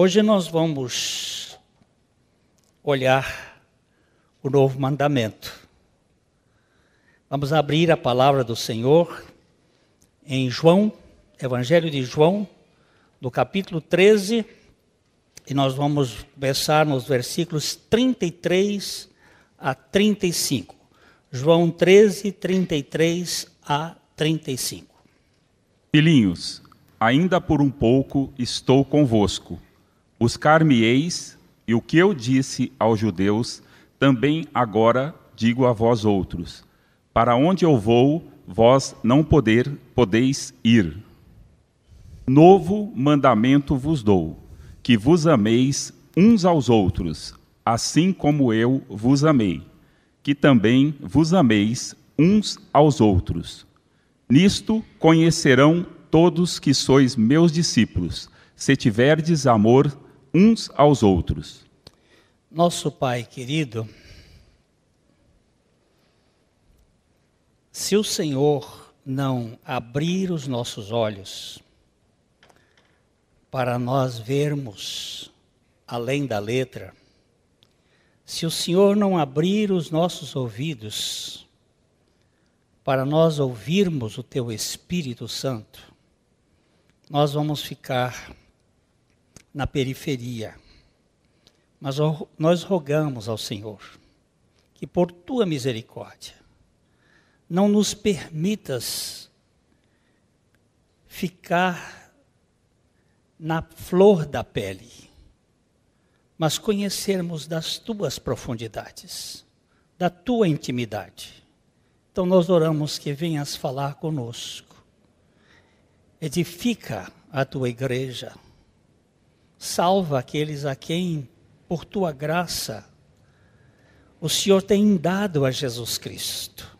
Hoje nós vamos olhar o novo mandamento. Vamos abrir a palavra do Senhor em João, Evangelho de João, no capítulo 13, e nós vamos começar nos versículos 33 a 35. João 13, 33 a 35. Filhinhos, ainda por um pouco estou convosco. Buscar-me-eis, e o que eu disse aos judeus, também agora digo a vós outros. Para onde eu vou, vós não poder, podeis ir. Novo mandamento vos dou, que vos ameis uns aos outros, assim como eu vos amei, que também vos ameis uns aos outros. Nisto conhecerão todos que sois meus discípulos, se tiverdes amor uns aos outros. Nosso Pai querido, se o Senhor não abrir os nossos olhos para nós vermos além da letra, se o Senhor não abrir os nossos ouvidos para nós ouvirmos o Teu Espírito Santo, nós vamos ficar na periferia. Mas nós rogamos ao Senhor que, por tua misericórdia, não nos permitas ficar na flor da pele, mas conhecermos das tuas profundidades, da tua intimidade. Então nós oramos que venhas falar conosco, edifica a tua igreja salva aqueles a quem, por tua graça, o Senhor tem dado a Jesus Cristo.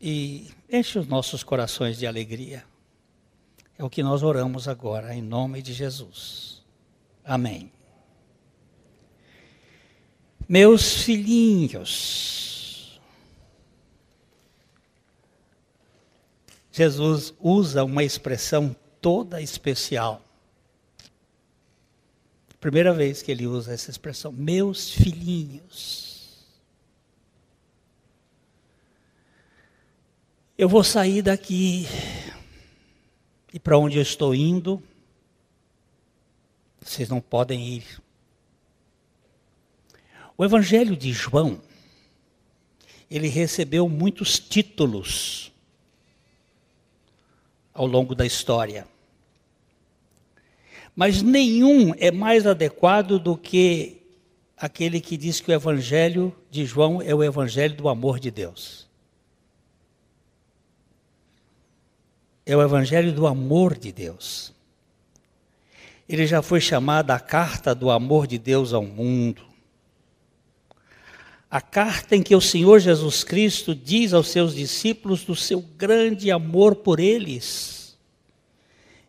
E enche os nossos corações de alegria. É o que nós oramos agora, em nome de Jesus. Amém. Meus filhinhos, Jesus usa uma expressão toda especial Primeira vez que ele usa essa expressão, meus filhinhos. Eu vou sair daqui e para onde eu estou indo, vocês não podem ir. O Evangelho de João, ele recebeu muitos títulos ao longo da história mas nenhum é mais adequado do que aquele que diz que o Evangelho de João é o Evangelho do amor de Deus. É o Evangelho do amor de Deus. Ele já foi chamado a carta do amor de Deus ao mundo. A carta em que o Senhor Jesus Cristo diz aos seus discípulos do seu grande amor por eles.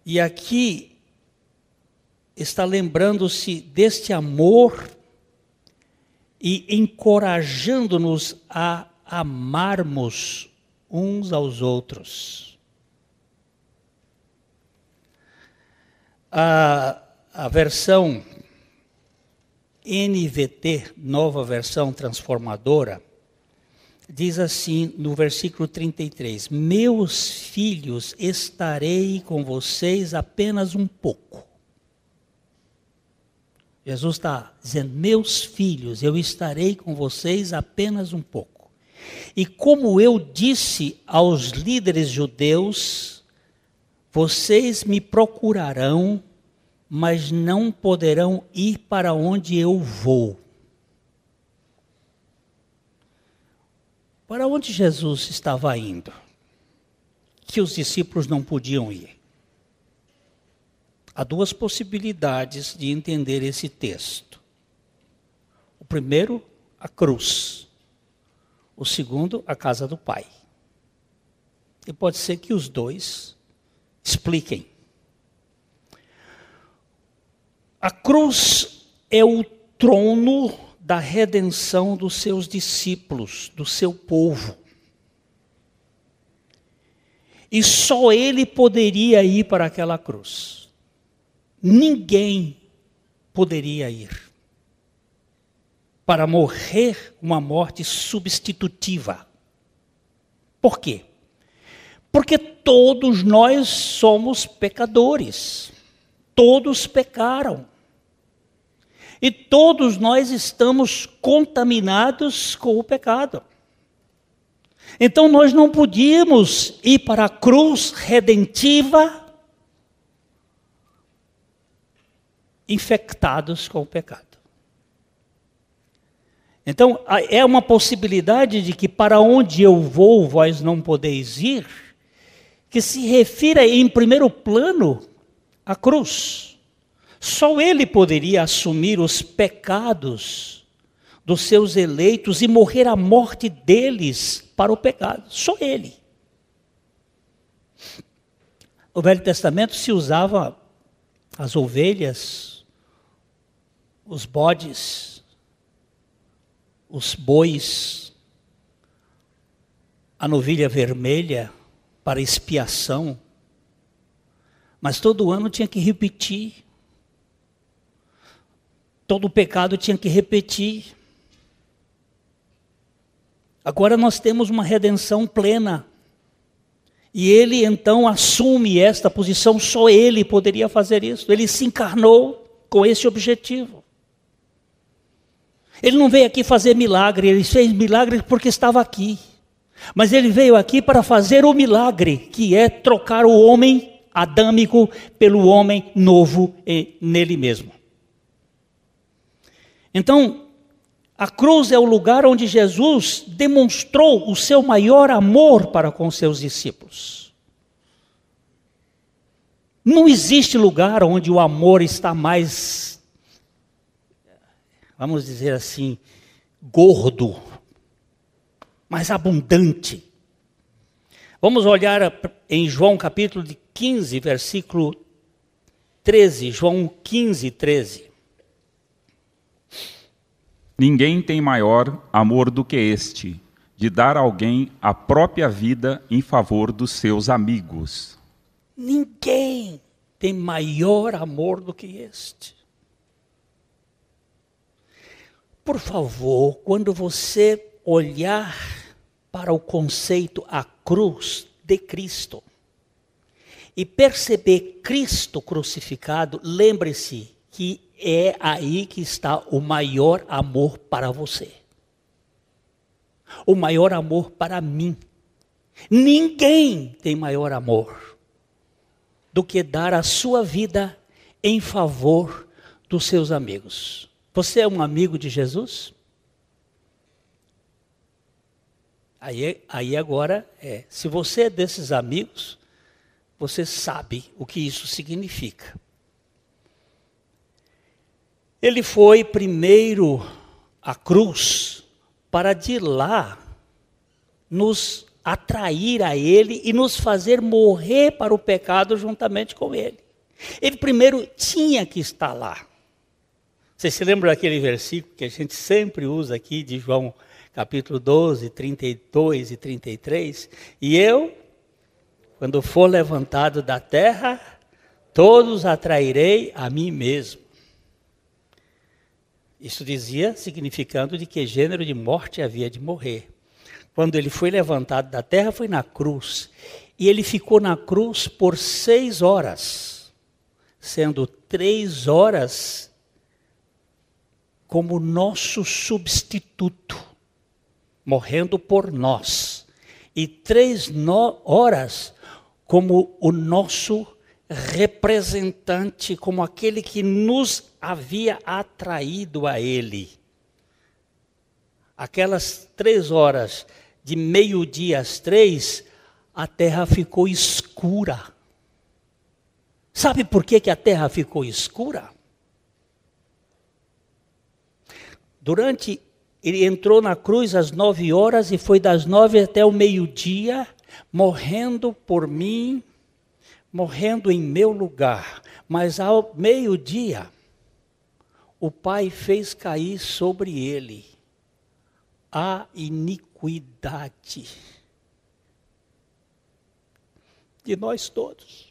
E aqui está lembrando-se deste amor e encorajando-nos a amarmos uns aos outros. A, a versão NVT, nova versão transformadora, diz assim no versículo 33: Meus filhos, estarei com vocês apenas um pouco Jesus está dizendo: Meus filhos, eu estarei com vocês apenas um pouco. E como eu disse aos líderes judeus, vocês me procurarão, mas não poderão ir para onde eu vou. Para onde Jesus estava indo? Que os discípulos não podiam ir. Há duas possibilidades de entender esse texto. O primeiro, a cruz. O segundo, a casa do Pai. E pode ser que os dois expliquem. A cruz é o trono da redenção dos seus discípulos, do seu povo. E só ele poderia ir para aquela cruz. Ninguém poderia ir para morrer uma morte substitutiva. Por quê? Porque todos nós somos pecadores. Todos pecaram. E todos nós estamos contaminados com o pecado. Então nós não podíamos ir para a cruz redentiva infectados com o pecado. Então, é uma possibilidade de que para onde eu vou, vós não podeis ir, que se refira em primeiro plano à cruz. Só ele poderia assumir os pecados dos seus eleitos e morrer a morte deles para o pecado. Só ele. No Velho Testamento se usava as ovelhas, os bodes, os bois, a novilha vermelha para expiação, mas todo ano tinha que repetir. Todo pecado tinha que repetir. Agora nós temos uma redenção plena. E ele então assume esta posição, só ele poderia fazer isso. Ele se encarnou com esse objetivo. Ele não veio aqui fazer milagre, ele fez milagre porque estava aqui. Mas ele veio aqui para fazer o milagre, que é trocar o homem adâmico pelo homem novo nele mesmo. Então, a cruz é o lugar onde Jesus demonstrou o seu maior amor para com seus discípulos. Não existe lugar onde o amor está mais vamos dizer assim, gordo, mais abundante. Vamos olhar em João capítulo 15, versículo 13. João 15, 13. Ninguém tem maior amor do que este, de dar a alguém a própria vida em favor dos seus amigos. Ninguém tem maior amor do que este. Por favor, quando você olhar para o conceito a cruz de Cristo e perceber Cristo crucificado, lembre-se que é aí que está o maior amor para você. O maior amor para mim. Ninguém tem maior amor do que dar a sua vida em favor dos seus amigos. Você é um amigo de Jesus? Aí, aí agora é, se você é desses amigos, você sabe o que isso significa. Ele foi primeiro à cruz para de lá nos atrair a Ele e nos fazer morrer para o pecado juntamente com Ele. Ele primeiro tinha que estar lá. Vocês se lembram daquele versículo que a gente sempre usa aqui de João capítulo 12, 32 e 33? E eu, quando for levantado da terra, todos atrairei a mim mesmo. Isso dizia, significando de que gênero de morte havia de morrer. Quando ele foi levantado da terra, foi na cruz. E ele ficou na cruz por seis horas, sendo três horas como nosso substituto, morrendo por nós, e três horas como o nosso representante, como aquele que nos havia atraído a Ele. Aquelas três horas, de meio-dia às três, a terra ficou escura. Sabe por que, que a terra ficou escura? Durante, ele entrou na cruz às nove horas e foi das nove até o meio-dia, morrendo por mim, morrendo em meu lugar. Mas ao meio-dia, o Pai fez cair sobre ele a iniquidade de nós todos.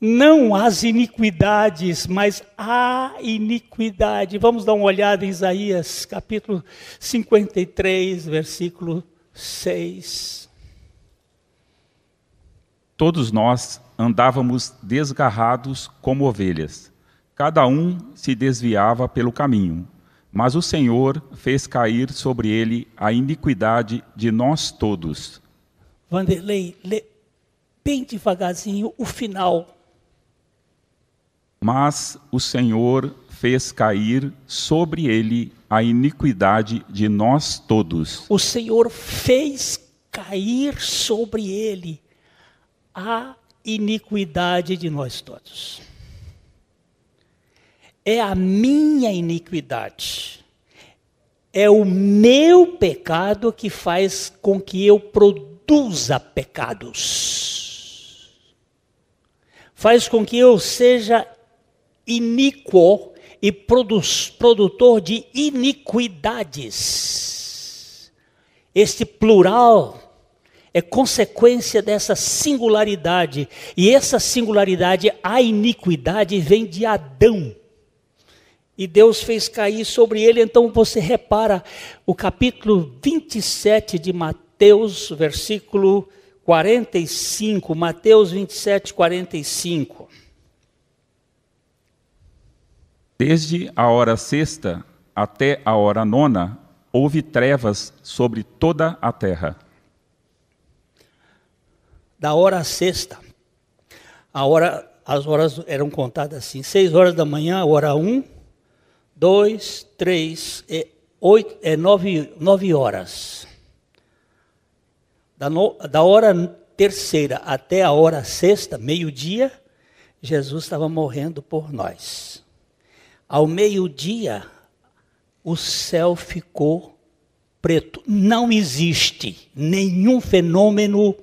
Não as iniquidades, mas a iniquidade. Vamos dar uma olhada em Isaías, capítulo 53, versículo 6. Todos nós andávamos desgarrados como ovelhas. Cada um se desviava pelo caminho, mas o Senhor fez cair sobre ele a iniquidade de nós todos. Vanderlei, lê bem devagarzinho o final. Mas o Senhor fez cair sobre ele a iniquidade de nós todos. O Senhor fez cair sobre ele a iniquidade de nós todos. É a minha iniquidade. É o meu pecado que faz com que eu produza pecados. Faz com que eu seja iníquo e produtor de iniquidades. Este plural é consequência dessa singularidade. E essa singularidade, a iniquidade, vem de Adão. E Deus fez cair sobre ele, então você repara o capítulo 27 de Mateus, versículo 45. Mateus 27, 45. Desde a hora sexta até a hora nona, houve trevas sobre toda a terra. Da hora sexta, a hora, as horas eram contadas assim: seis horas da manhã, hora um, dois, três, é, oito, é nove, nove horas. Da, no, da hora terceira até a hora sexta, meio-dia, Jesus estava morrendo por nós. Ao meio-dia, o céu ficou preto. Não existe nenhum fenômeno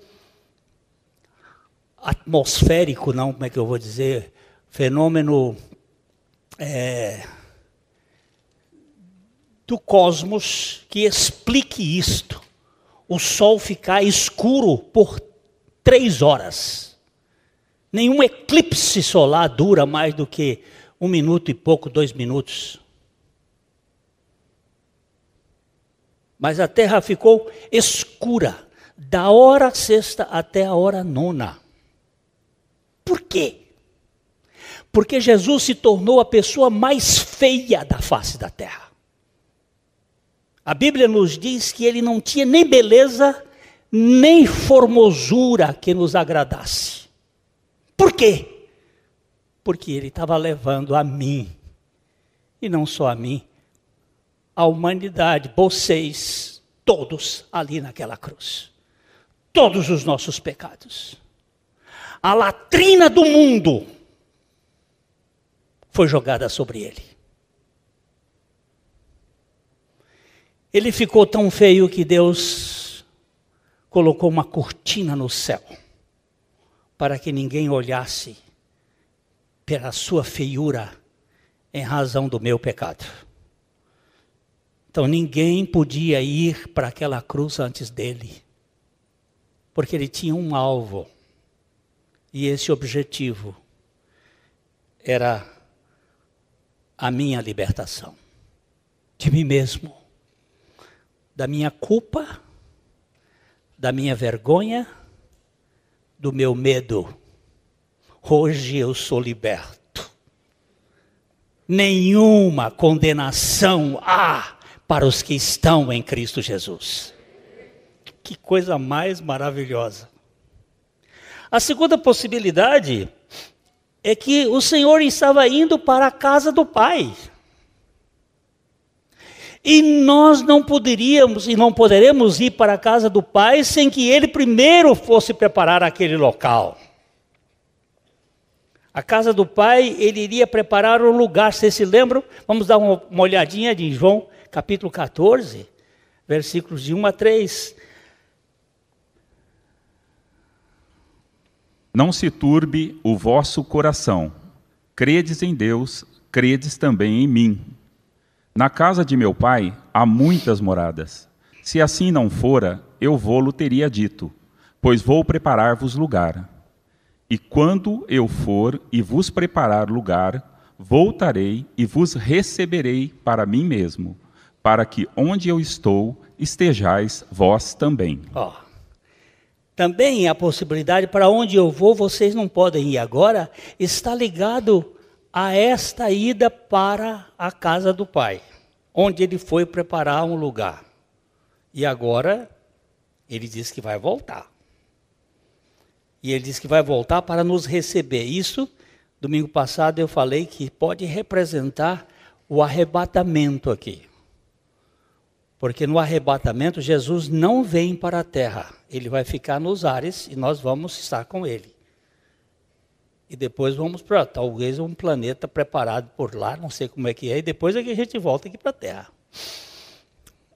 atmosférico, não, como é que eu vou dizer? Fenômeno é, do cosmos que explique isto. O sol ficar escuro por três horas. Nenhum eclipse solar dura mais do que um minuto e pouco, dois minutos. Mas a terra ficou escura, da hora sexta até a hora nona. Por quê? Porque Jesus se tornou a pessoa mais feia da face da terra. A Bíblia nos diz que ele não tinha nem beleza, nem formosura que nos agradasse. Por quê? Porque ele estava levando a mim, e não só a mim, a humanidade, vocês, todos ali naquela cruz. Todos os nossos pecados. A latrina do mundo foi jogada sobre ele. Ele ficou tão feio que Deus colocou uma cortina no céu para que ninguém olhasse pela sua feiura em razão do meu pecado. Então ninguém podia ir para aquela cruz antes dele, porque ele tinha um alvo, e esse objetivo era a minha libertação de mim mesmo, da minha culpa, da minha vergonha, do meu medo Hoje eu sou liberto. Nenhuma condenação há para os que estão em Cristo Jesus. Que coisa mais maravilhosa. A segunda possibilidade é que o Senhor estava indo para a casa do Pai. E nós não poderíamos e não poderemos ir para a casa do Pai sem que Ele primeiro fosse preparar aquele local. A casa do pai, ele iria preparar um lugar. Vocês se lembram? Vamos dar uma, olhadinha de João, capítulo 14, versículos de 1 a 3. Não se turbe o vosso coração. Credes em Deus, credes também em mim. Na casa de meu pai há muitas moradas. Se assim não fora, eu vou-lo teria dito, pois vou preparar-vos lugar. E quando eu for e vos preparar lugar, voltarei e vos receberei para mim mesmo, para que onde eu estou estejais vós também. Ó. Também a possibilidade para onde eu vou, vocês não podem ir agora, está ligado a esta ida para a casa do Pai, onde ele foi preparar um lugar. E agora ele diz que vai voltar. E ele diz que vai voltar para nos receber. Isso, domingo passado eu falei que pode representar o arrebatamento aqui. Porque no arrebatamento Jesus não vem para a terra, ele vai ficar nos ares e nós vamos estar com ele. E depois vamos para talvez um planeta preparado por lá, não sei como é que é, e depois é que a gente volta aqui para a terra.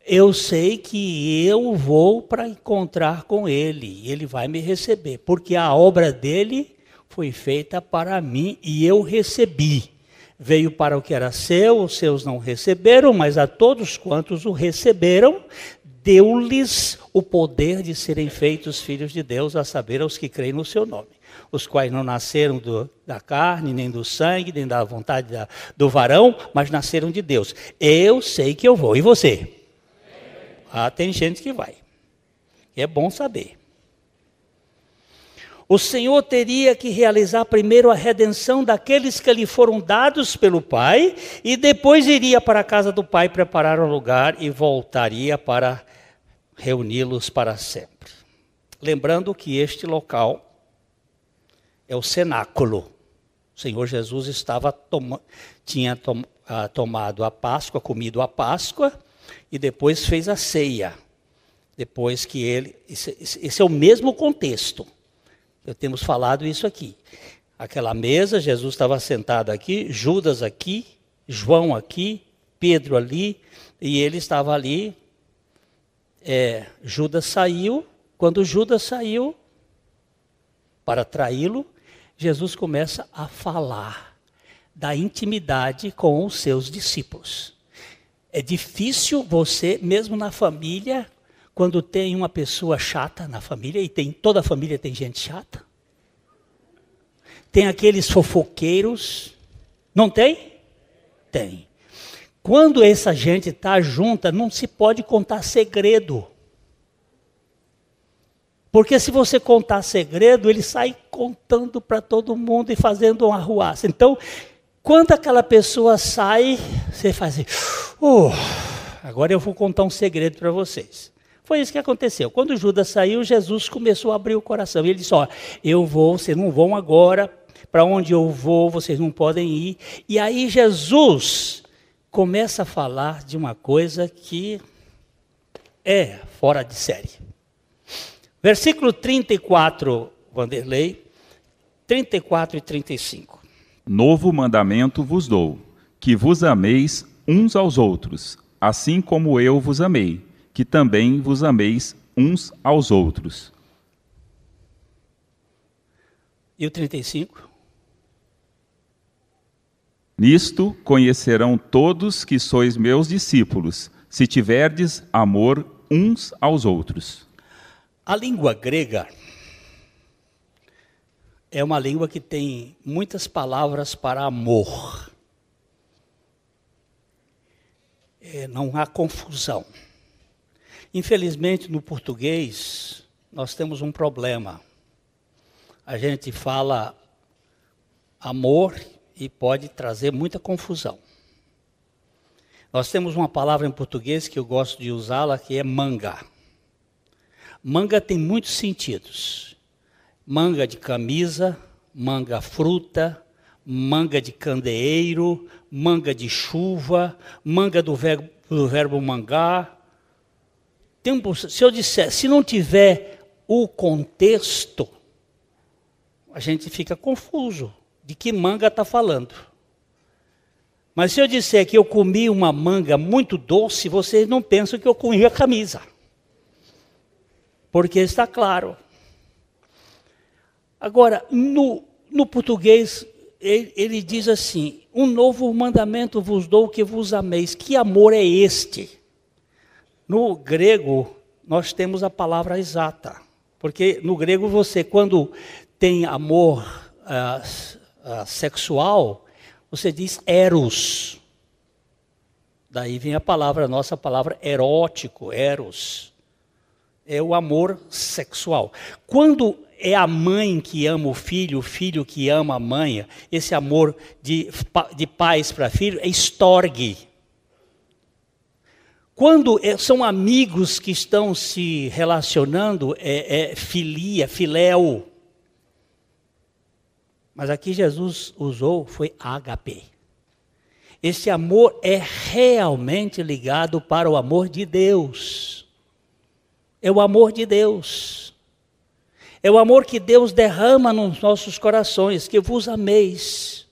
Eu sei que eu vou para encontrar com ele, e ele vai me receber, porque a obra dele foi feita para mim e eu recebi veio para o que era seu, os seus não receberam, mas a todos quantos o receberam, deu-lhes o poder de serem feitos filhos de Deus, a saber, aos que creem no seu nome, os quais não nasceram do, da carne, nem do sangue, nem da vontade da, do varão, mas nasceram de Deus. Eu sei que eu vou, e você? Ah, tem gente que vai. É bom saber o Senhor teria que realizar primeiro a redenção daqueles que lhe foram dados pelo Pai, e depois iria para a casa do Pai preparar um lugar e voltaria para reuni-los para sempre. Lembrando que este local é o cenáculo. O Senhor Jesus estava toma, tinha tom, ah, tomado a Páscoa, comido a Páscoa, e depois fez a ceia. Depois que ele. Esse, esse é o mesmo contexto. Eu temos falado isso aqui. Aquela mesa, Jesus estava sentado aqui, Judas aqui, João aqui, Pedro ali, e ele estava ali. É, Judas saiu. Quando Judas saiu para traí-lo, Jesus começa a falar da intimidade com os seus discípulos. É difícil você, mesmo na família, quando tem uma pessoa chata na família, e tem toda a família tem gente chata. Tem aqueles fofoqueiros. Não tem? Tem. Quando essa gente está junta, não se pode contar segredo. Porque se você contar segredo, ele sai contando para todo mundo e fazendo uma arruaça. Então, quando aquela pessoa sai, você faz assim, oh, agora eu vou contar um segredo para vocês. Foi isso que aconteceu. Quando Judas saiu, Jesus começou a abrir o coração. E ele disse: Ó, eu vou, vocês não vão agora. Para onde eu vou, vocês não podem ir. E aí Jesus começa a falar de uma coisa que é fora de série. Versículo 34, Vanderlei, 34 e 35. Novo mandamento vos dou, que vos ameis uns aos outros, assim como eu vos amei que também vos ameis uns aos outros. E o 35? Nisto conhecerão todos que sois meus discípulos, se tiverdes amor uns aos outros. A língua grega é uma língua que tem muitas palavras para amor. É, não há confusão. Infelizmente, no português, nós temos um problema. A gente fala amor e pode trazer muita confusão. Nós temos uma palavra em português que eu gosto de usá-la, que é manga. Manga tem muitos sentidos. Manga de camisa, manga fruta, manga de candeeiro, manga de chuva, manga do verbo, do verbo mangar, se eu disser, se não tiver o contexto, a gente fica confuso de que manga está falando. Mas se eu disser que eu comi uma manga muito doce, vocês não pensam que eu comi a camisa. Porque está claro. Agora, no, no português, ele, ele diz assim: Um novo mandamento vos dou que vos ameis. Que amor é este? No grego, nós temos a palavra exata. Porque no grego você, quando tem amor uh, uh, sexual, você diz eros. Daí vem a palavra, a nossa palavra erótico, eros. É o amor sexual. Quando é a mãe que ama o filho, o filho que ama a mãe, esse amor de, de pais para filho é estorgue. Quando é, são amigos que estão se relacionando, é, é filia, filéu. Mas aqui Jesus usou foi HP. Esse amor é realmente ligado para o amor de Deus. É o amor de Deus. É o amor que Deus derrama nos nossos corações, que vos ameis.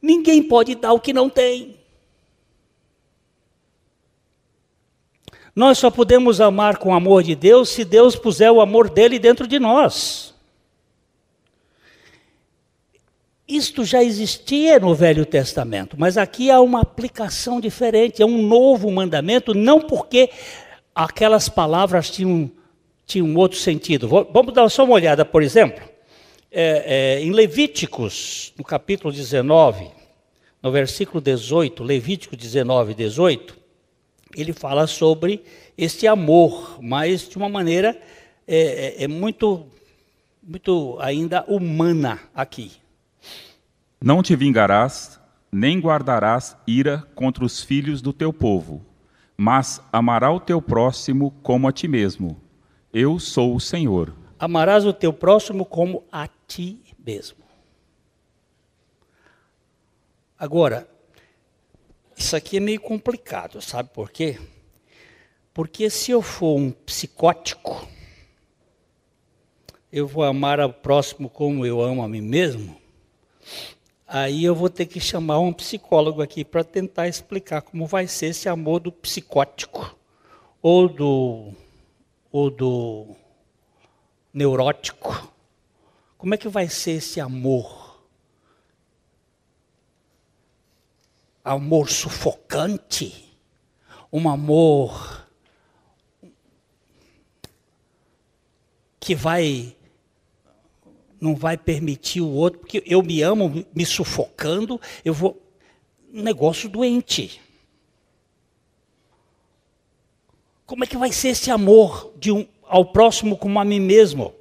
Ninguém pode dar o que não tem. Nós só podemos amar com o amor de Deus se Deus puser o amor dele dentro de nós. Isto já existia no Velho Testamento, mas aqui há uma aplicação diferente, é um novo mandamento, não porque aquelas palavras tinham, tinham outro sentido. Vamos dar só uma olhada, por exemplo, é, é, em Levíticos, no capítulo 19, no versículo 18, Levítico 19, 18, ele fala sobre este amor, mas de uma maneira é, é, é muito, muito ainda humana aqui. Não te vingarás, nem guardarás ira contra os filhos do teu povo, mas amará o teu próximo como a ti mesmo. Eu sou o Senhor. Amarás o teu próximo como a ti mesmo. Agora, isso aqui é meio complicado, sabe por quê? Porque se eu for um psicótico, eu vou amar o próximo como eu amo a mim mesmo, Aí eu vou ter que chamar um psicólogo aqui para tentar explicar como vai ser esse amor do psicótico ou do ou do neurótico. Como é que vai ser esse amor? Amor sufocante? Um amor que vai não vai permitir o outro, porque eu me amo me sufocando, eu vou. Um negócio doente. Como é que vai ser esse amor de um, ao próximo como a mim mesmo?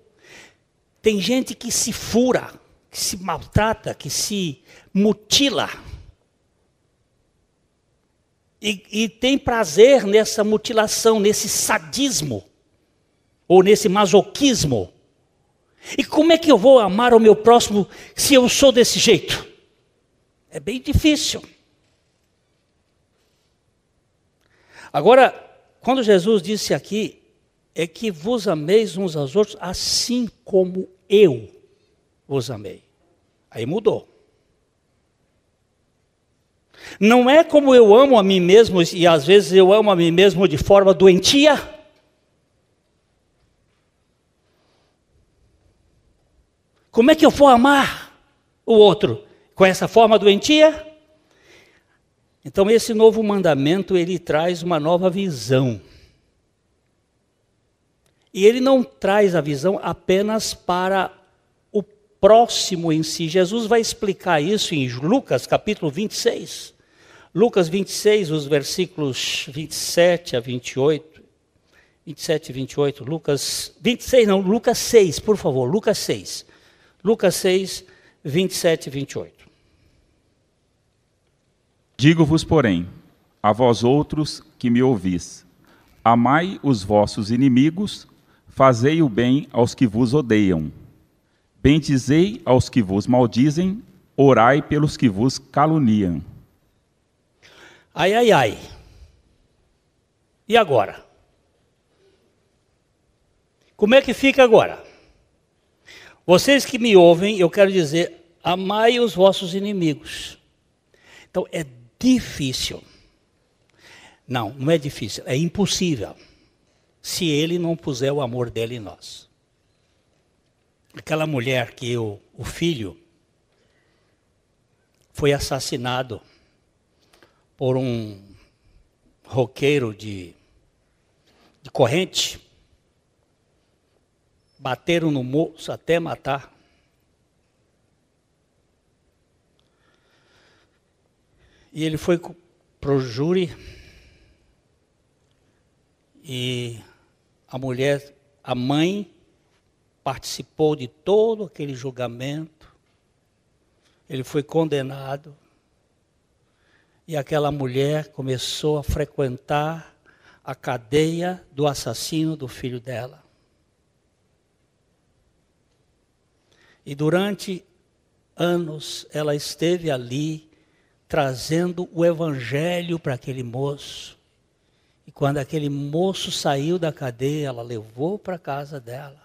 Tem gente que se fura, que se maltrata, que se mutila. E, e tem prazer nessa mutilação, nesse sadismo, ou nesse masoquismo. E como é que eu vou amar o meu próximo se eu sou desse jeito? É bem difícil. Agora, quando Jesus disse aqui, é que vos ameis uns aos outros assim como eu vos amei. Aí mudou. Não é como eu amo a mim mesmo, e às vezes eu amo a mim mesmo de forma doentia. Como é que eu vou amar o outro? Com essa forma doentia? Então esse novo mandamento, ele traz uma nova visão. E ele não traz a visão apenas para o próximo em si. Jesus vai explicar isso em Lucas capítulo 26. Lucas 26, os versículos 27 a 28. 27 e 28, Lucas 26, não, Lucas 6, por favor, Lucas 6. Lucas 6, 27 e 28. Digo-vos, porém, a vós outros que me ouvis, amai os vossos inimigos, fazei o bem aos que vos odeiam, bendizei aos que vos maldizem, orai pelos que vos caluniam. Ai, ai, ai. E agora? Como é que fica agora? Vocês que me ouvem, eu quero dizer, amai os vossos inimigos. Então é difícil. Não, não é difícil, é impossível. Se ele não puser o amor dele em nós. Aquela mulher que o, o filho foi assassinado por um roqueiro de, de corrente bateram no moço até matar. E ele foi para o júri e a mulher, a mãe, participou de todo aquele julgamento. Ele foi condenado. E aquela mulher começou a frequentar a cadeia do assassino do filho dela. E durante anos ela esteve ali trazendo o evangelho para aquele moço. E quando aquele moço saiu da cadeia, ela levou para casa dela.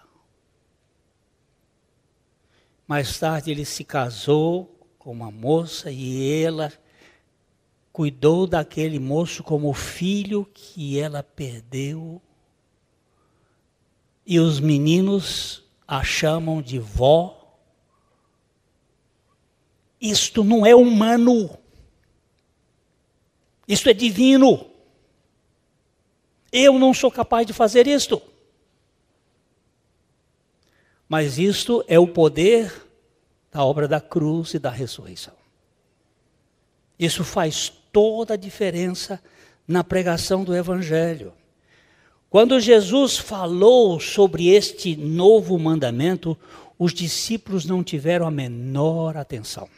Mais tarde ele se casou com uma moça e ela cuidou daquele moço como filho que ela perdeu. E os meninos a chamam de vó. Isto não é humano. Isto é divino. Eu não sou capaz de fazer isto. Mas isto é o poder da obra da cruz e da ressurreição. Isso faz toda a diferença na pregação do Evangelho. Quando Jesus falou sobre este novo mandamento, os discípulos não tiveram a menor atenção.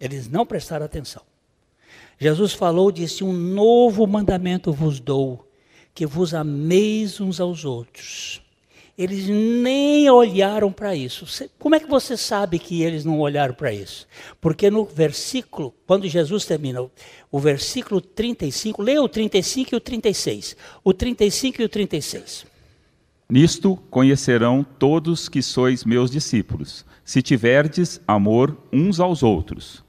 Eles não prestaram atenção. Jesus falou, disse: Um novo mandamento vos dou, que vos ameis uns aos outros eles nem olharam para isso. Como é que você sabe que eles não olharam para isso? Porque no versículo, quando Jesus termina, o versículo 35, leia o 35 e o 36. O 35 e o 36. Nisto conhecerão todos que sois meus discípulos, se tiverdes amor uns aos outros.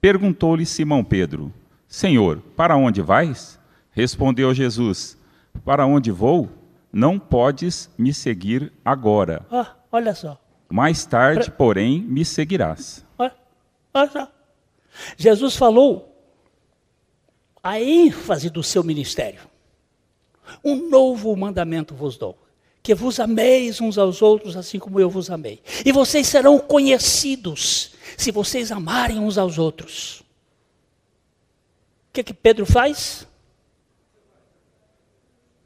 Perguntou-lhe Simão Pedro: Senhor, para onde vais? Respondeu Jesus: Para onde vou? Não podes me seguir agora. Ah, olha só. Mais tarde, porém, me seguirás. Olha, olha só. Jesus falou a ênfase do seu ministério. Um novo mandamento vos dou: que vos ameis uns aos outros, assim como eu vos amei. E vocês serão conhecidos se vocês amarem uns aos outros. O que, que Pedro faz?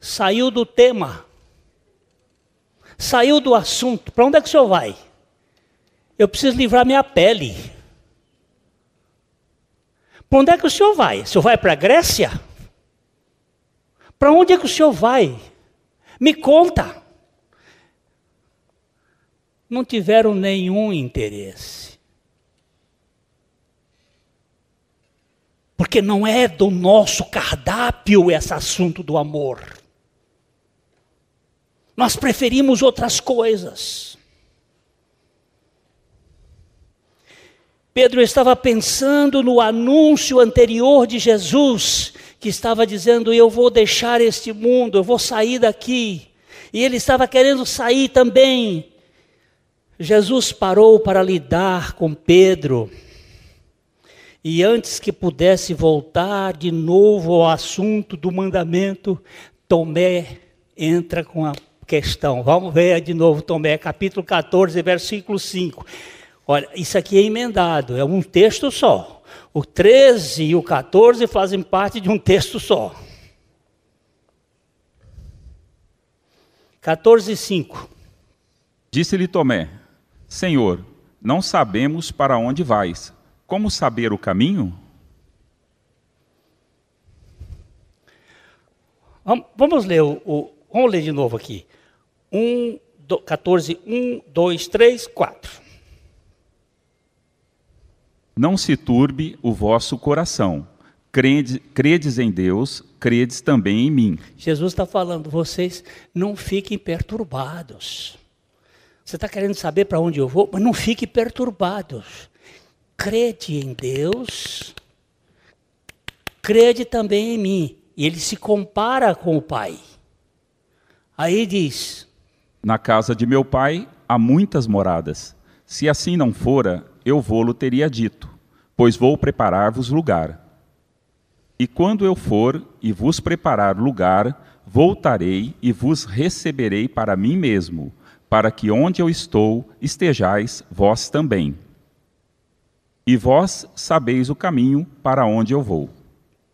saiu do tema, saiu do assunto. Para onde é que o senhor vai? Eu preciso livrar minha pele. Para onde é que o senhor vai? O senhor vai para a Grécia? Para onde é que o senhor vai? Me conta. Não tiveram nenhum interesse. Porque não é do nosso cardápio esse assunto do amor. Nós preferimos outras coisas. Pedro estava pensando no anúncio anterior de Jesus, que estava dizendo: Eu vou deixar este mundo, eu vou sair daqui. E ele estava querendo sair também. Jesus parou para lidar com Pedro. E antes que pudesse voltar de novo ao assunto do mandamento, Tomé entra com a questão. Vamos ver de novo Tomé, capítulo 14, versículo 5. Olha, isso aqui é emendado, é um texto só. O 13 e o 14 fazem parte de um texto só. 14, 5. Disse-lhe Tomé: Senhor, não sabemos para onde vais. Como saber o caminho? Vamos ler o, o vamos ler de novo aqui. 1, 14, 1, 2, 3, 4. Não se turbe o vosso coração. Crede, credes em Deus, credes também em mim. Jesus está falando, vocês não fiquem perturbados. Você está querendo saber para onde eu vou, mas não fiquem perturbados. Crede em Deus, crede também em mim. E ele se compara com o Pai. Aí diz: na casa de meu pai há muitas moradas. Se assim não fora, eu vou-lo teria dito, pois vou preparar-vos lugar. E quando eu for e vos preparar lugar, voltarei e vos receberei para mim mesmo, para que onde eu estou estejais vós também. E vós sabeis o caminho para onde eu vou.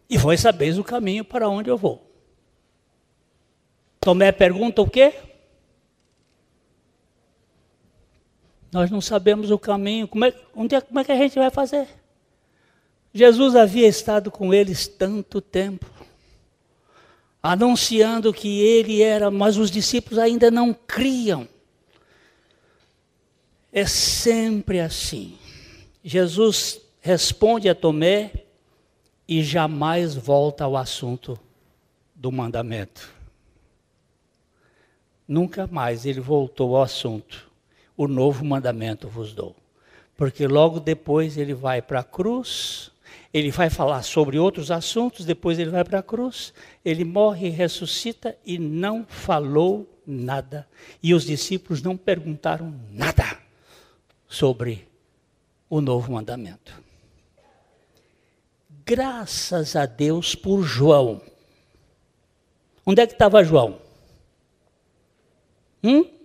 E vós sabeis o caminho para onde eu vou. Tomé pergunta o quê? Nós não sabemos o caminho. Como é, onde é, como é que a gente vai fazer? Jesus havia estado com eles tanto tempo, anunciando que ele era, mas os discípulos ainda não criam. É sempre assim. Jesus responde a Tomé e jamais volta ao assunto do mandamento. Nunca mais ele voltou ao assunto o novo mandamento vos dou. Porque logo depois ele vai para a cruz, ele vai falar sobre outros assuntos, depois ele vai para a cruz, ele morre e ressuscita e não falou nada. E os discípulos não perguntaram nada sobre o novo mandamento. Graças a Deus por João. Onde é que estava João? Hum?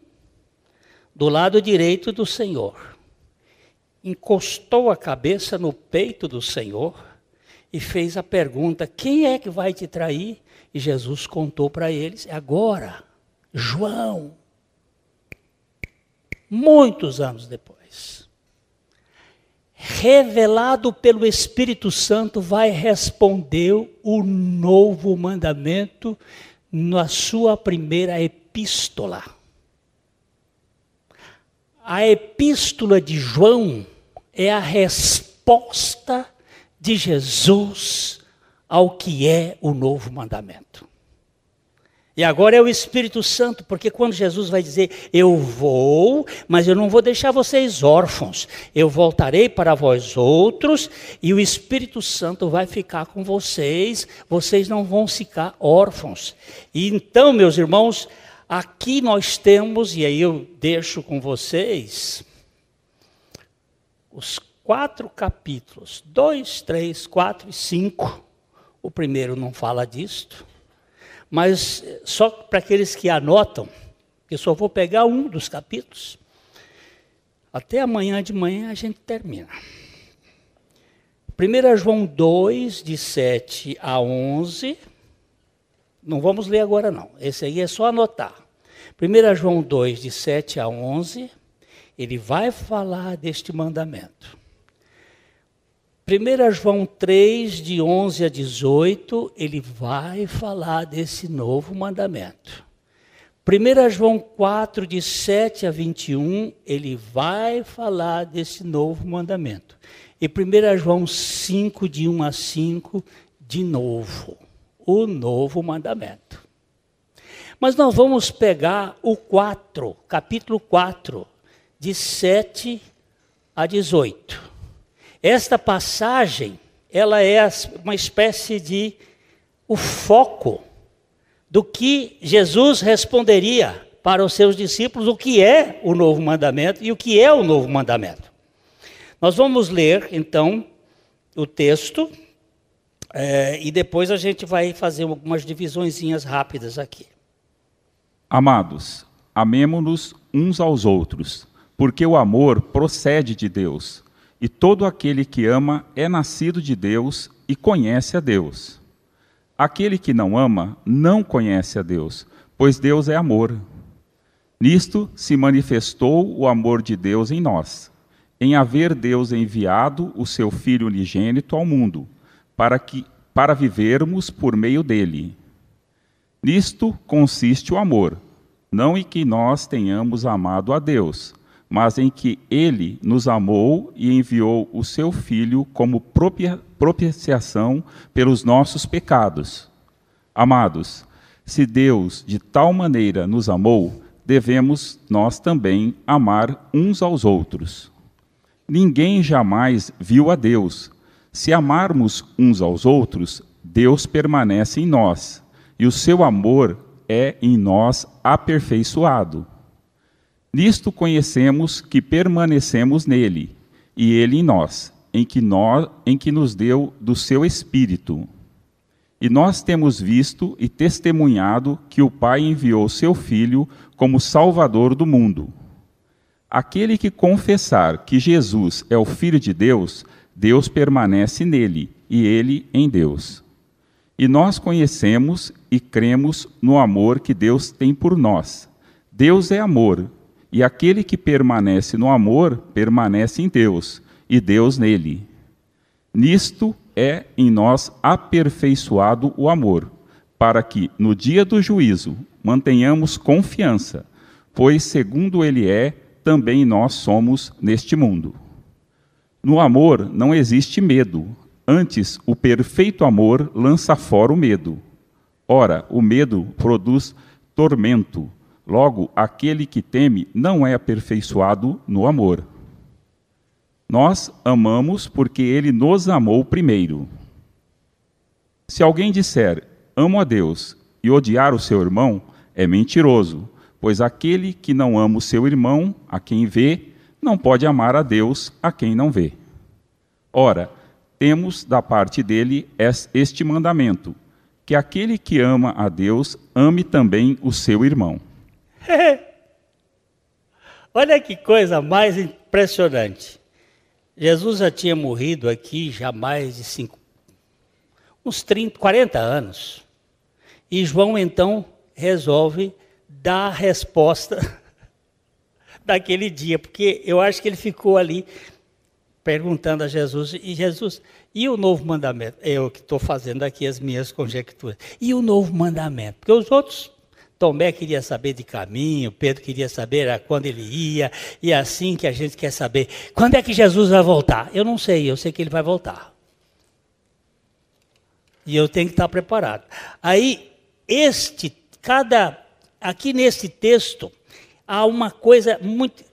do lado direito do Senhor. Encostou a cabeça no peito do Senhor e fez a pergunta: Quem é que vai te trair? E Jesus contou para eles: Agora, João. Muitos anos depois, revelado pelo Espírito Santo, vai responder o novo mandamento na sua primeira epístola. A epístola de João é a resposta de Jesus ao que é o novo mandamento. E agora é o Espírito Santo, porque quando Jesus vai dizer, Eu vou, mas eu não vou deixar vocês órfãos, eu voltarei para vós outros, e o Espírito Santo vai ficar com vocês, vocês não vão ficar órfãos. E então, meus irmãos, Aqui nós temos, e aí eu deixo com vocês, os quatro capítulos: dois, três, quatro e cinco. O primeiro não fala disto, mas só para aqueles que anotam, eu só vou pegar um dos capítulos. Até amanhã de manhã a gente termina. 1 João 2, de 7 a 11. Não vamos ler agora, não. Esse aí é só anotar. 1 João 2, de 7 a 11, ele vai falar deste mandamento. 1 João 3, de 11 a 18, ele vai falar desse novo mandamento. 1 João 4, de 7 a 21, ele vai falar desse novo mandamento. E 1 João 5, de 1 a 5, de novo o novo mandamento. Mas nós vamos pegar o 4, capítulo 4, de 7 a 18. Esta passagem, ela é uma espécie de o foco do que Jesus responderia para os seus discípulos o que é o novo mandamento e o que é o novo mandamento. Nós vamos ler, então, o texto é, e depois a gente vai fazer algumas divisõezinhas rápidas aqui. Amados, amemo-nos uns aos outros, porque o amor procede de Deus, e todo aquele que ama é nascido de Deus e conhece a Deus. Aquele que não ama não conhece a Deus, pois Deus é amor. Nisto se manifestou o amor de Deus em nós, em haver Deus enviado o seu Filho unigênito ao mundo para, que, para vivermos por meio dele. Nisto consiste o amor, não em que nós tenhamos amado a Deus, mas em que ele nos amou e enviou o seu Filho como propiciação pelos nossos pecados. Amados, se Deus de tal maneira nos amou, devemos nós também amar uns aos outros. Ninguém jamais viu a Deus. Se amarmos uns aos outros, Deus permanece em nós, e o seu amor é em nós aperfeiçoado. Nisto conhecemos que permanecemos nele, e ele em nós, em que, nós, em que nos deu do seu Espírito. E nós temos visto e testemunhado que o Pai enviou seu Filho como Salvador do mundo. Aquele que confessar que Jesus é o Filho de Deus, Deus permanece nele e ele em Deus. E nós conhecemos e cremos no amor que Deus tem por nós. Deus é amor, e aquele que permanece no amor permanece em Deus, e Deus nele. Nisto é em nós aperfeiçoado o amor, para que, no dia do juízo, mantenhamos confiança, pois, segundo ele é, também nós somos neste mundo. No amor não existe medo, antes o perfeito amor lança fora o medo. Ora, o medo produz tormento, logo, aquele que teme não é aperfeiçoado no amor. Nós amamos porque ele nos amou primeiro. Se alguém disser, amo a Deus, e odiar o seu irmão, é mentiroso, pois aquele que não ama o seu irmão, a quem vê, não pode amar a Deus, a quem não vê. Ora, temos da parte dele este mandamento: que aquele que ama a Deus ame também o seu irmão. Olha que coisa mais impressionante. Jesus já tinha morrido aqui já mais de cinco, uns 30, 40 anos. E João então resolve dar a resposta daquele dia, porque eu acho que ele ficou ali perguntando a Jesus, e Jesus, e o novo mandamento? Eu que estou fazendo aqui as minhas conjecturas. E o novo mandamento? Porque os outros Tomé queria saber de caminho, Pedro queria saber quando ele ia, e é assim que a gente quer saber. Quando é que Jesus vai voltar? Eu não sei, eu sei que ele vai voltar. E eu tenho que estar preparado. Aí, este, cada, aqui nesse texto, há uma coisa muito.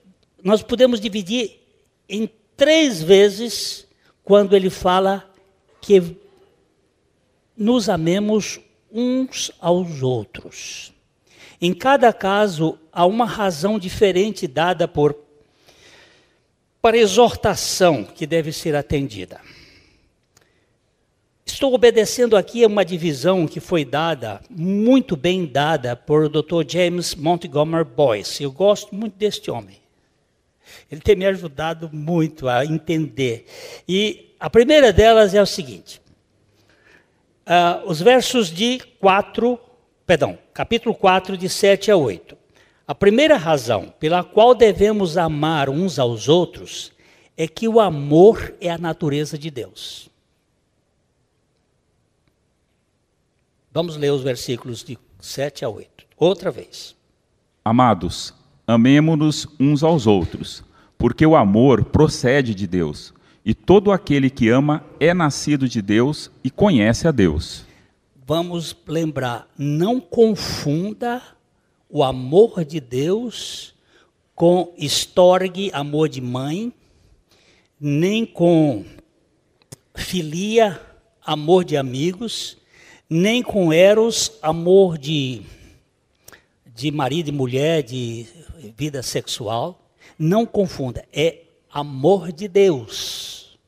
Nós podemos dividir em três vezes quando ele fala que nos amemos uns aos outros. Em cada caso, há uma razão diferente dada por para exortação que deve ser atendida. Estou obedecendo aqui a uma divisão que foi dada, muito bem dada, por Dr. James Montgomery Boyce. Eu gosto muito deste homem. Ele tem me ajudado muito a entender. E a primeira delas é o seguinte: uh, os versos de 4 perdão, capítulo 4, de 7 a 8. A primeira razão pela qual devemos amar uns aos outros é que o amor é a natureza de Deus. Vamos ler os versículos de 7 a 8. Outra vez. Amados, amemo-nos uns aos outros, porque o amor procede de Deus, e todo aquele que ama é nascido de Deus e conhece a Deus vamos lembrar, não confunda o amor de Deus com estorgue, amor de mãe, nem com filia, amor de amigos, nem com eros, amor de, de marido e mulher, de vida sexual. Não confunda, é amor de Deus.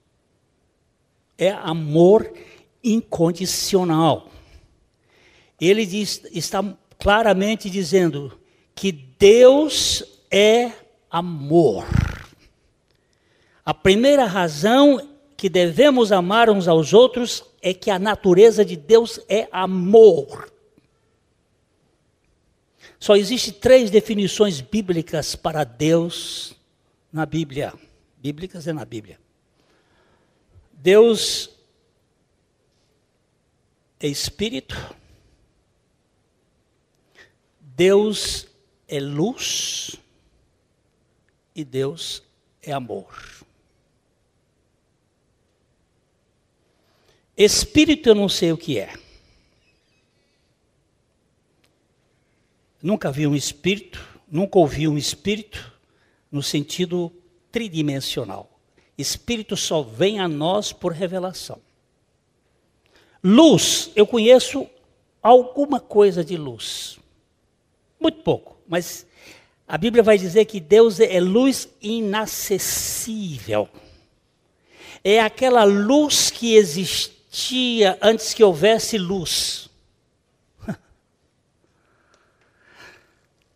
É amor incondicional ele diz, está claramente dizendo que Deus é amor. A primeira razão que devemos amar uns aos outros é que a natureza de Deus é amor. Só existe três definições bíblicas para Deus na Bíblia. Bíblicas é na Bíblia. Deus é espírito. Deus é luz e Deus é amor. Espírito eu não sei o que é. Nunca vi um espírito, nunca ouvi um espírito no sentido tridimensional. Espírito só vem a nós por revelação. Luz, eu conheço alguma coisa de luz. Muito pouco, mas a Bíblia vai dizer que Deus é luz inacessível. É aquela luz que existia antes que houvesse luz.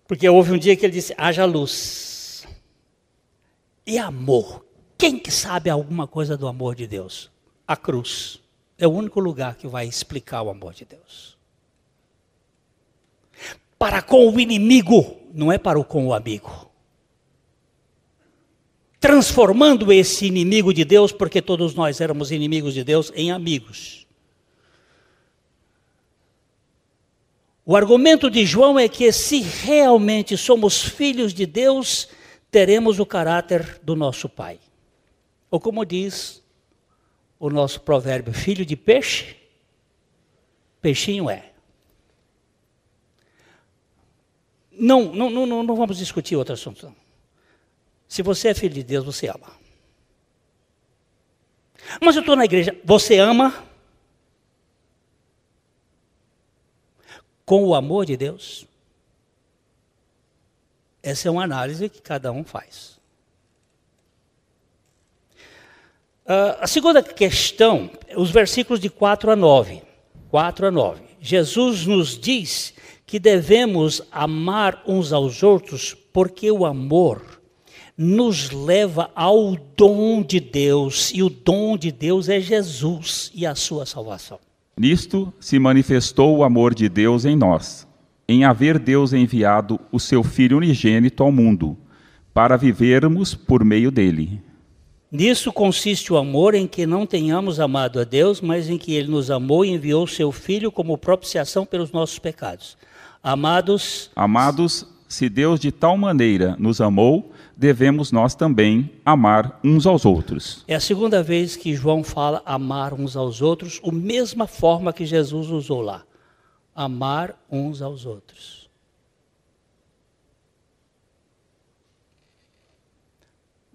Porque houve um dia que ele disse: haja luz. E amor. Quem que sabe alguma coisa do amor de Deus? A cruz. É o único lugar que vai explicar o amor de Deus. Para com o inimigo, não é para o com o amigo transformando esse inimigo de Deus, porque todos nós éramos inimigos de Deus, em amigos. O argumento de João é que se realmente somos filhos de Deus, teremos o caráter do nosso Pai. Ou como diz o nosso provérbio, filho de peixe, peixinho é. Não, não, não, não vamos discutir outro assunto. Se você é filho de Deus, você ama. Mas eu estou na igreja, você ama? Com o amor de Deus? Essa é uma análise que cada um faz. Uh, a segunda questão, os versículos de 4 a 9. 4 a 9. Jesus nos diz que devemos amar uns aos outros porque o amor nos leva ao dom de Deus, e o dom de Deus é Jesus e a sua salvação. Nisto se manifestou o amor de Deus em nós, em haver Deus enviado o seu Filho unigênito ao mundo, para vivermos por meio dele. Nisso consiste o amor em que não tenhamos amado a Deus, mas em que ele nos amou e enviou seu Filho como propiciação pelos nossos pecados. Amados, amados, se Deus de tal maneira nos amou, devemos nós também amar uns aos outros. É a segunda vez que João fala amar uns aos outros, a mesma forma que Jesus usou lá. Amar uns aos outros.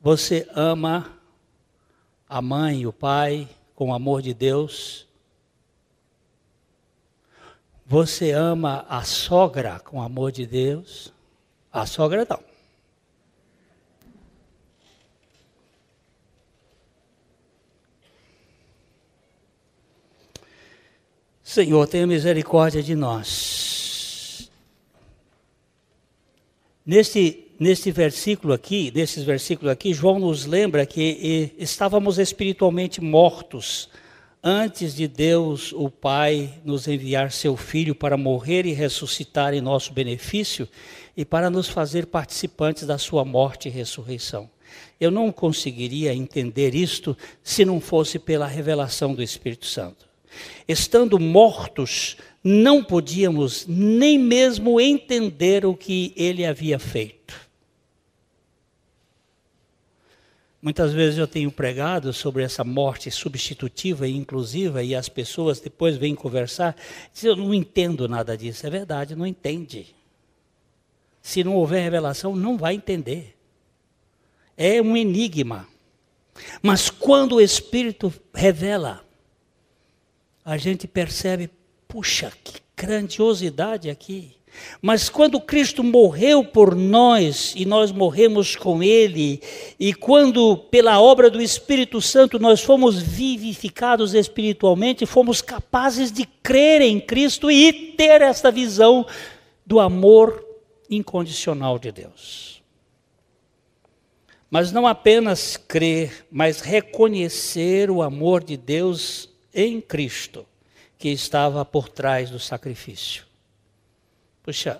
Você ama a mãe e o pai com o amor de Deus. Você ama a sogra com amor de Deus. A sogra não. Senhor, tenha misericórdia de nós. Neste, neste versículo aqui, nesses versículos aqui, João nos lembra que estávamos espiritualmente mortos antes de Deus, o Pai, nos enviar seu Filho para morrer e ressuscitar em nosso benefício e para nos fazer participantes da sua morte e ressurreição. Eu não conseguiria entender isto se não fosse pela revelação do Espírito Santo. Estando mortos, não podíamos nem mesmo entender o que ele havia feito. Muitas vezes eu tenho pregado sobre essa morte substitutiva e inclusiva, e as pessoas depois vêm conversar, dizem, eu não entendo nada disso. É verdade, não entende. Se não houver revelação, não vai entender. É um enigma. Mas quando o Espírito revela, a gente percebe, puxa, que grandiosidade aqui. Mas quando Cristo morreu por nós e nós morremos com Ele, e quando pela obra do Espírito Santo nós fomos vivificados espiritualmente, fomos capazes de crer em Cristo e ter esta visão do amor incondicional de Deus. Mas não apenas crer, mas reconhecer o amor de Deus em Cristo que estava por trás do sacrifício. Puxa,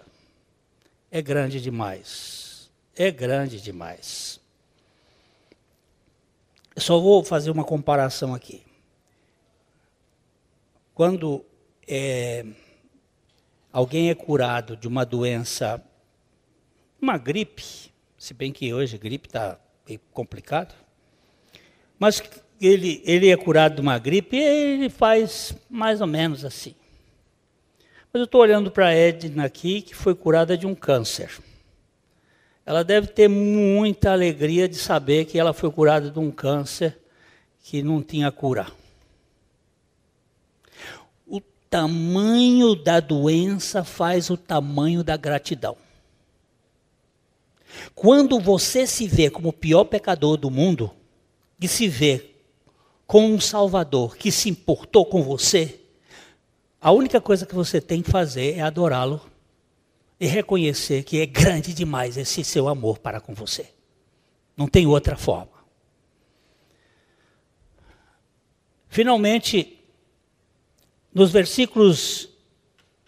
é grande demais. É grande demais. Eu só vou fazer uma comparação aqui. Quando é, alguém é curado de uma doença, uma gripe, se bem que hoje a gripe está complicado, mas ele, ele é curado de uma gripe e ele faz mais ou menos assim. Mas eu estou olhando para a Edna aqui, que foi curada de um câncer. Ela deve ter muita alegria de saber que ela foi curada de um câncer que não tinha cura. O tamanho da doença faz o tamanho da gratidão. Quando você se vê como o pior pecador do mundo, e se vê com um Salvador que se importou com você, a única coisa que você tem que fazer é adorá-lo e reconhecer que é grande demais esse seu amor para com você. Não tem outra forma. Finalmente, nos versículos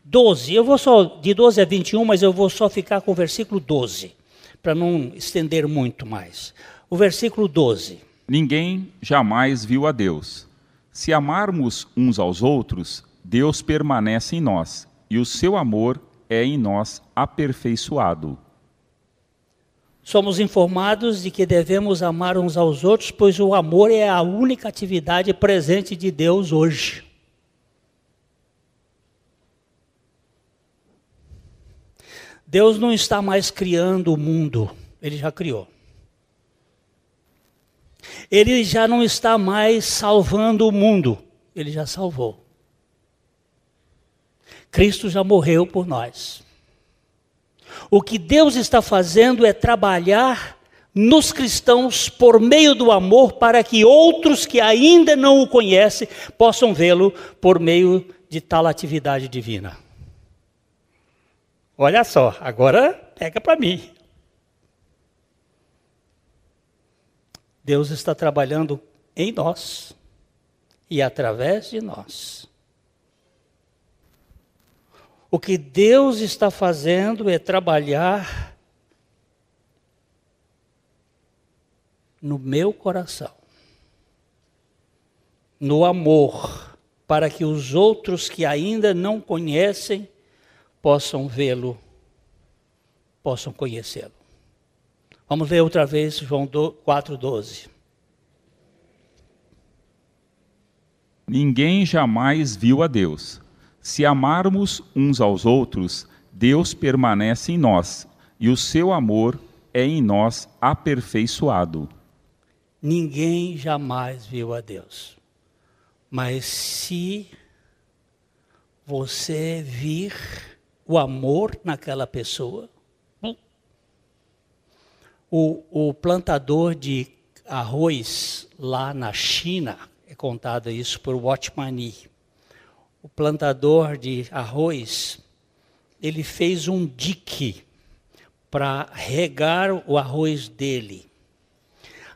12, eu vou só de 12 a 21, mas eu vou só ficar com o versículo 12, para não estender muito mais. O versículo 12. Ninguém jamais viu a Deus. Se amarmos uns aos outros, Deus permanece em nós e o seu amor é em nós aperfeiçoado. Somos informados de que devemos amar uns aos outros, pois o amor é a única atividade presente de Deus hoje. Deus não está mais criando o mundo, ele já criou. Ele já não está mais salvando o mundo, ele já salvou. Cristo já morreu por nós. O que Deus está fazendo é trabalhar nos cristãos por meio do amor para que outros que ainda não o conhecem possam vê-lo por meio de tal atividade divina. Olha só, agora pega para mim. Deus está trabalhando em nós e através de nós o que Deus está fazendo é trabalhar no meu coração, no amor, para que os outros que ainda não conhecem possam vê-lo, possam conhecê-lo. Vamos ver outra vez João 4,12. Ninguém jamais viu a Deus. Se amarmos uns aos outros, Deus permanece em nós e o seu amor é em nós aperfeiçoado. Ninguém jamais viu a Deus. Mas se você vir o amor naquela pessoa, o, o plantador de arroz lá na China, é contado isso por Watchman Nee o plantador de arroz, ele fez um dique para regar o arroz dele.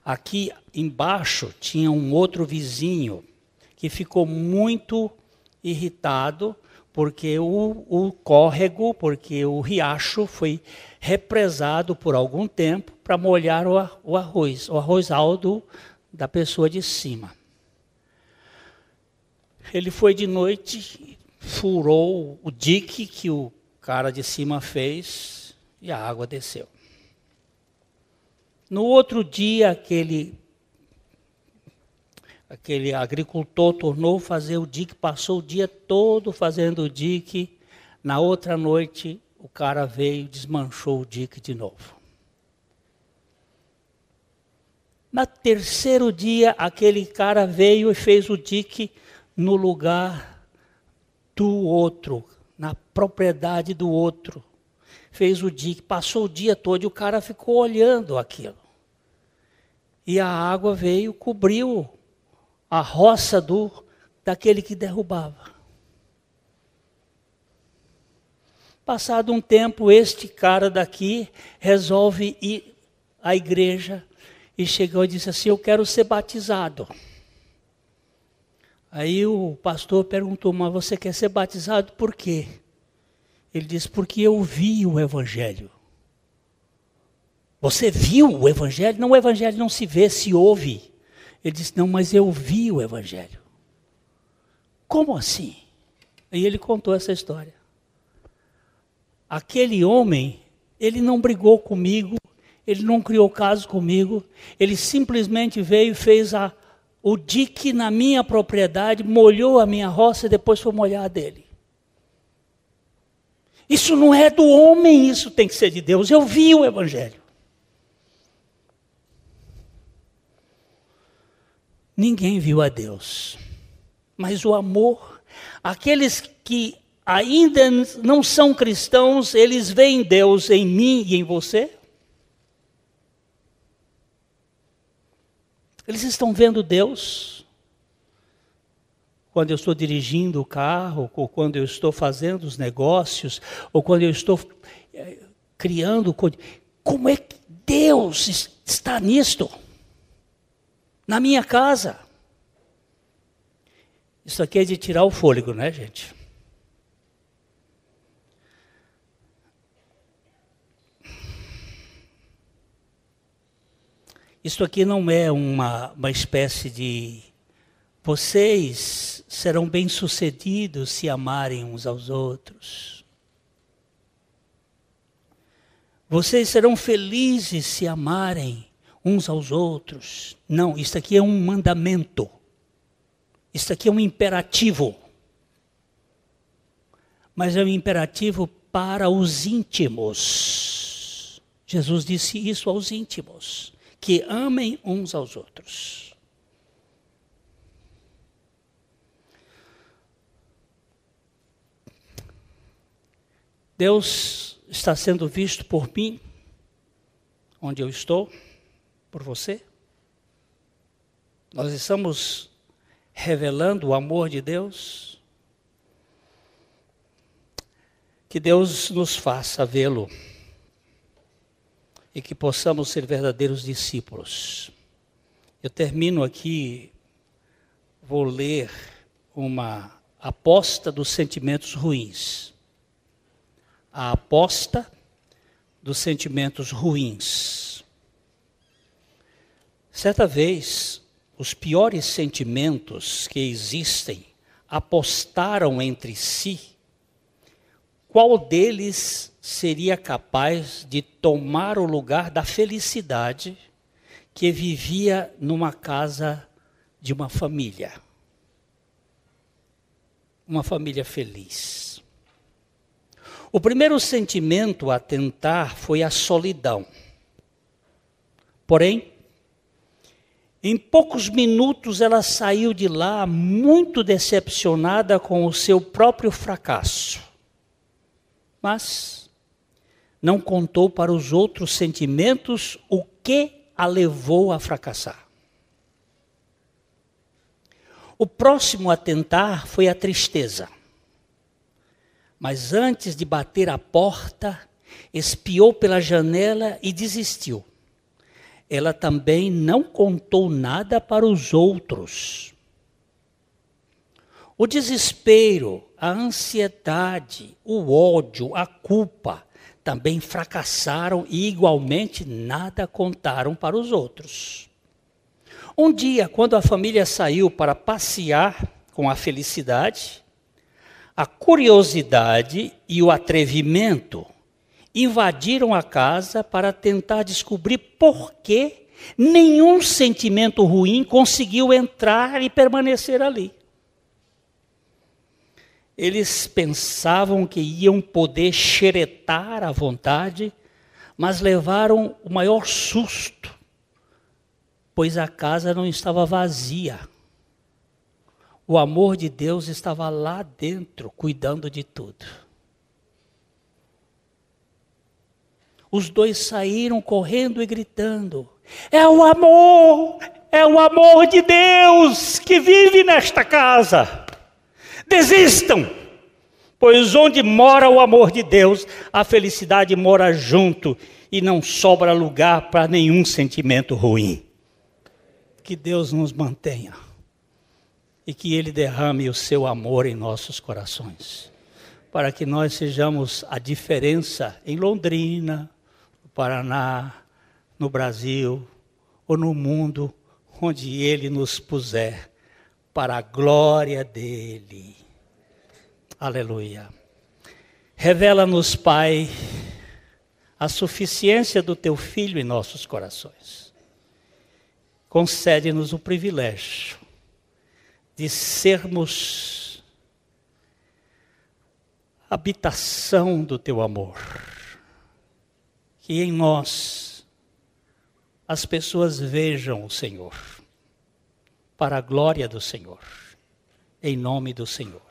Aqui embaixo tinha um outro vizinho que ficou muito irritado porque o, o córrego, porque o riacho foi represado por algum tempo para molhar o, o arroz, o arroz alto da pessoa de cima. Ele foi de noite, furou o dique que o cara de cima fez e a água desceu. No outro dia, aquele aquele agricultor tornou fazer o dique, passou o dia todo fazendo o dique. Na outra noite, o cara veio e desmanchou o dique de novo. No terceiro dia, aquele cara veio e fez o dique no lugar do outro, na propriedade do outro. Fez o dia, passou o dia todo e o cara ficou olhando aquilo. E a água veio, cobriu a roça do daquele que derrubava. Passado um tempo, este cara daqui resolve ir à igreja e chegou e disse assim: Eu quero ser batizado. Aí o pastor perguntou: Mas você quer ser batizado por quê? Ele disse: Porque eu vi o Evangelho. Você viu o Evangelho? Não, o Evangelho não se vê, se ouve. Ele disse: Não, mas eu vi o Evangelho. Como assim? Aí ele contou essa história. Aquele homem, ele não brigou comigo, ele não criou caso comigo, ele simplesmente veio e fez a, o dique na minha propriedade molhou a minha roça e depois foi molhar a dele. Isso não é do homem, isso tem que ser de Deus. Eu vi o Evangelho. Ninguém viu a Deus, mas o amor, aqueles que ainda não são cristãos, eles veem Deus em mim e em você. Eles estão vendo Deus quando eu estou dirigindo o carro, ou quando eu estou fazendo os negócios, ou quando eu estou eh, criando. Como é que Deus está nisto? Na minha casa. Isso aqui é de tirar o fôlego, né, gente? Isso aqui não é uma, uma espécie de. Vocês serão bem-sucedidos se amarem uns aos outros. Vocês serão felizes se amarem uns aos outros. Não, isso aqui é um mandamento. Isso aqui é um imperativo. Mas é um imperativo para os íntimos. Jesus disse isso aos íntimos que amem uns aos outros. Deus está sendo visto por mim, onde eu estou, por você. Nós estamos revelando o amor de Deus. Que Deus nos faça vê-lo e que possamos ser verdadeiros discípulos. Eu termino aqui, vou ler uma aposta dos sentimentos ruins. A aposta dos sentimentos ruins. Certa vez, os piores sentimentos que existem apostaram entre si qual deles seria capaz de tomar o lugar da felicidade que vivia numa casa de uma família. Uma família feliz. O primeiro sentimento a tentar foi a solidão. Porém, em poucos minutos ela saiu de lá muito decepcionada com o seu próprio fracasso. Mas não contou para os outros sentimentos o que a levou a fracassar. O próximo a tentar foi a tristeza. Mas antes de bater a porta, espiou pela janela e desistiu. Ela também não contou nada para os outros. O desespero, a ansiedade, o ódio, a culpa também fracassaram e igualmente nada contaram para os outros. Um dia, quando a família saiu para passear com a felicidade, a curiosidade e o atrevimento invadiram a casa para tentar descobrir por que nenhum sentimento ruim conseguiu entrar e permanecer ali. Eles pensavam que iam poder xeretar à vontade, mas levaram o maior susto, pois a casa não estava vazia. O amor de Deus estava lá dentro, cuidando de tudo. Os dois saíram correndo e gritando: É o amor! É o amor de Deus que vive nesta casa! Desistam, pois onde mora o amor de Deus, a felicidade mora junto e não sobra lugar para nenhum sentimento ruim. Que Deus nos mantenha e que Ele derrame o seu amor em nossos corações, para que nós sejamos a diferença em Londrina, no Paraná, no Brasil ou no mundo onde Ele nos puser, para a glória dEle. Aleluia. Revela-nos, Pai, a suficiência do teu Filho em nossos corações. Concede-nos o privilégio de sermos habitação do teu amor. Que em nós as pessoas vejam o Senhor, para a glória do Senhor, em nome do Senhor.